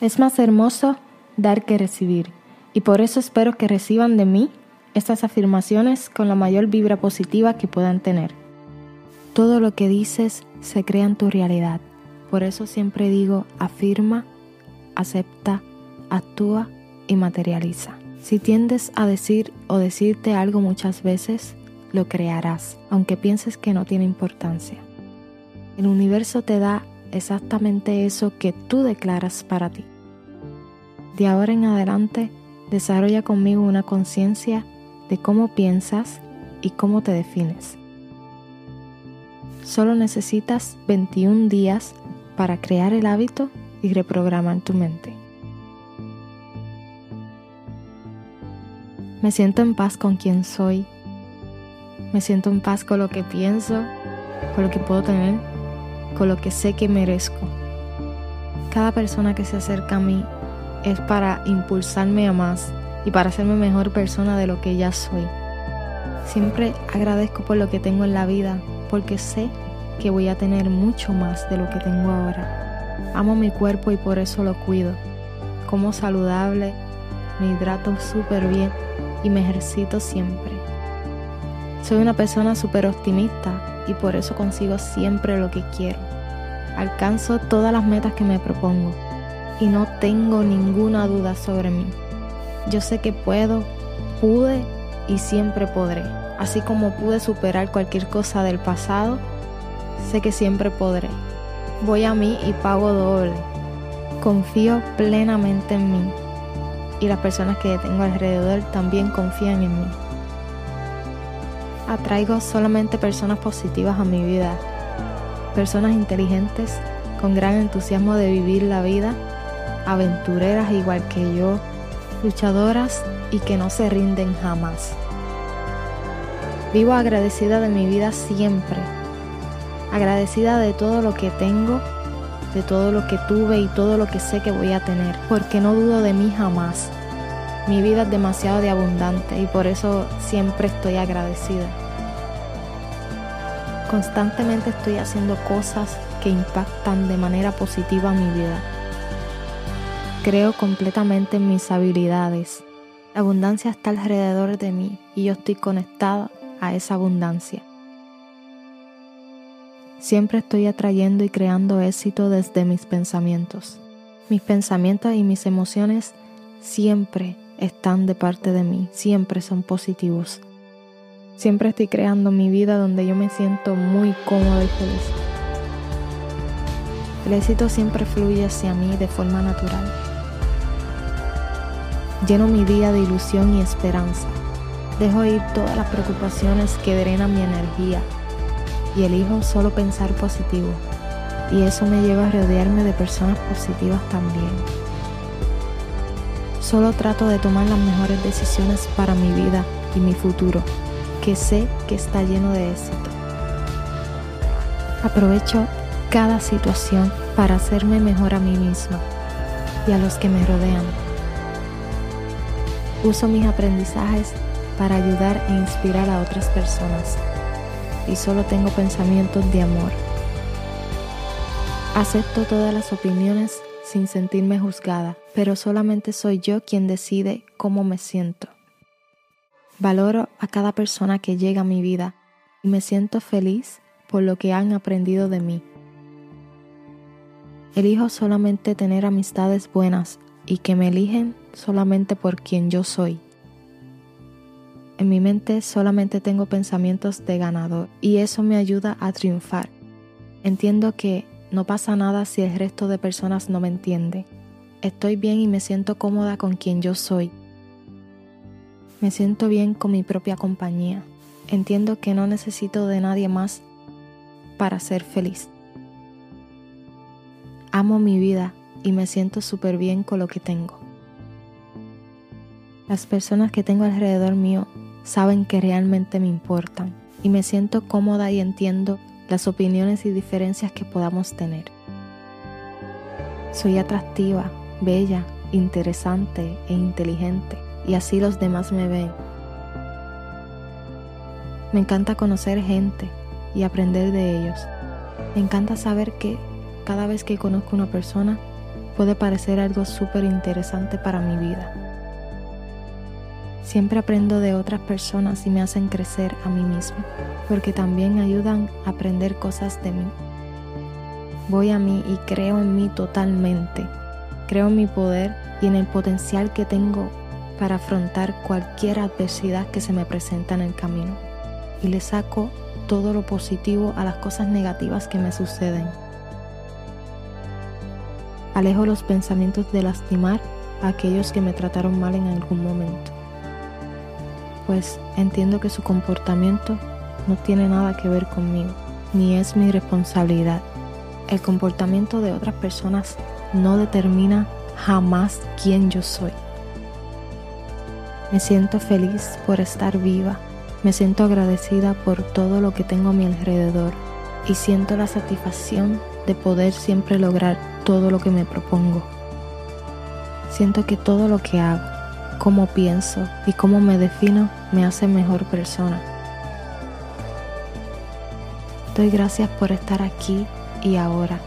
Es más hermoso dar que recibir, y por eso espero que reciban de mí estas afirmaciones con la mayor vibra positiva que puedan tener. Todo lo que dices se crea en tu realidad. Por eso siempre digo afirma, acepta, actúa y materializa. Si tiendes a decir o decirte algo muchas veces, lo crearás, aunque pienses que no tiene importancia. El universo te da exactamente eso que tú declaras para ti. De ahora en adelante, desarrolla conmigo una conciencia de cómo piensas y cómo te defines. Solo necesitas 21 días para crear el hábito y reprogramar tu mente. Me siento en paz con quien soy. Me siento en paz con lo que pienso, con lo que puedo tener con lo que sé que merezco. Cada persona que se acerca a mí es para impulsarme a más y para hacerme mejor persona de lo que ya soy. Siempre agradezco por lo que tengo en la vida porque sé que voy a tener mucho más de lo que tengo ahora. Amo mi cuerpo y por eso lo cuido. Como saludable, me hidrato súper bien y me ejercito siempre. Soy una persona súper optimista y por eso consigo siempre lo que quiero. Alcanzo todas las metas que me propongo y no tengo ninguna duda sobre mí. Yo sé que puedo, pude y siempre podré. Así como pude superar cualquier cosa del pasado, sé que siempre podré. Voy a mí y pago doble. Confío plenamente en mí y las personas que tengo alrededor también confían en mí. Atraigo solamente personas positivas a mi vida, personas inteligentes con gran entusiasmo de vivir la vida, aventureras igual que yo, luchadoras y que no se rinden jamás. Vivo agradecida de mi vida siempre, agradecida de todo lo que tengo, de todo lo que tuve y todo lo que sé que voy a tener, porque no dudo de mí jamás. Mi vida es demasiado de abundante y por eso siempre estoy agradecida. Constantemente estoy haciendo cosas que impactan de manera positiva mi vida. Creo completamente en mis habilidades. La abundancia está alrededor de mí y yo estoy conectada a esa abundancia. Siempre estoy atrayendo y creando éxito desde mis pensamientos. Mis pensamientos y mis emociones siempre están de parte de mí, siempre son positivos. Siempre estoy creando mi vida donde yo me siento muy cómoda y feliz. El éxito siempre fluye hacia mí de forma natural. Lleno mi día de ilusión y esperanza. Dejo ir todas las preocupaciones que drenan mi energía y elijo solo pensar positivo. Y eso me lleva a rodearme de personas positivas también. Solo trato de tomar las mejores decisiones para mi vida y mi futuro, que sé que está lleno de éxito. Aprovecho cada situación para hacerme mejor a mí misma y a los que me rodean. Uso mis aprendizajes para ayudar e inspirar a otras personas y solo tengo pensamientos de amor. Acepto todas las opiniones sin sentirme juzgada, pero solamente soy yo quien decide cómo me siento. Valoro a cada persona que llega a mi vida y me siento feliz por lo que han aprendido de mí. Elijo solamente tener amistades buenas y que me eligen solamente por quien yo soy. En mi mente solamente tengo pensamientos de ganador y eso me ayuda a triunfar. Entiendo que no pasa nada si el resto de personas no me entiende. Estoy bien y me siento cómoda con quien yo soy. Me siento bien con mi propia compañía. Entiendo que no necesito de nadie más para ser feliz. amo mi vida y me siento súper bien con lo que tengo. Las personas que tengo alrededor mío saben que realmente me importan y me siento cómoda y entiendo las opiniones y diferencias que podamos tener. Soy atractiva, bella, interesante e inteligente y así los demás me ven. Me encanta conocer gente y aprender de ellos. Me encanta saber que cada vez que conozco una persona puede parecer algo súper interesante para mi vida. Siempre aprendo de otras personas y me hacen crecer a mí mismo, porque también ayudan a aprender cosas de mí. Voy a mí y creo en mí totalmente. Creo en mi poder y en el potencial que tengo para afrontar cualquier adversidad que se me presenta en el camino. Y le saco todo lo positivo a las cosas negativas que me suceden. Alejo los pensamientos de lastimar a aquellos que me trataron mal en algún momento pues entiendo que su comportamiento no tiene nada que ver conmigo, ni es mi responsabilidad. El comportamiento de otras personas no determina jamás quién yo soy. Me siento feliz por estar viva, me siento agradecida por todo lo que tengo a mi alrededor y siento la satisfacción de poder siempre lograr todo lo que me propongo. Siento que todo lo que hago, cómo pienso y cómo me defino me hace mejor persona. Doy gracias por estar aquí y ahora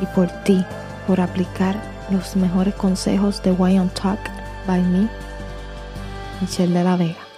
y por ti, por aplicar los mejores consejos de Why on Talk by me, Michelle de la Vega.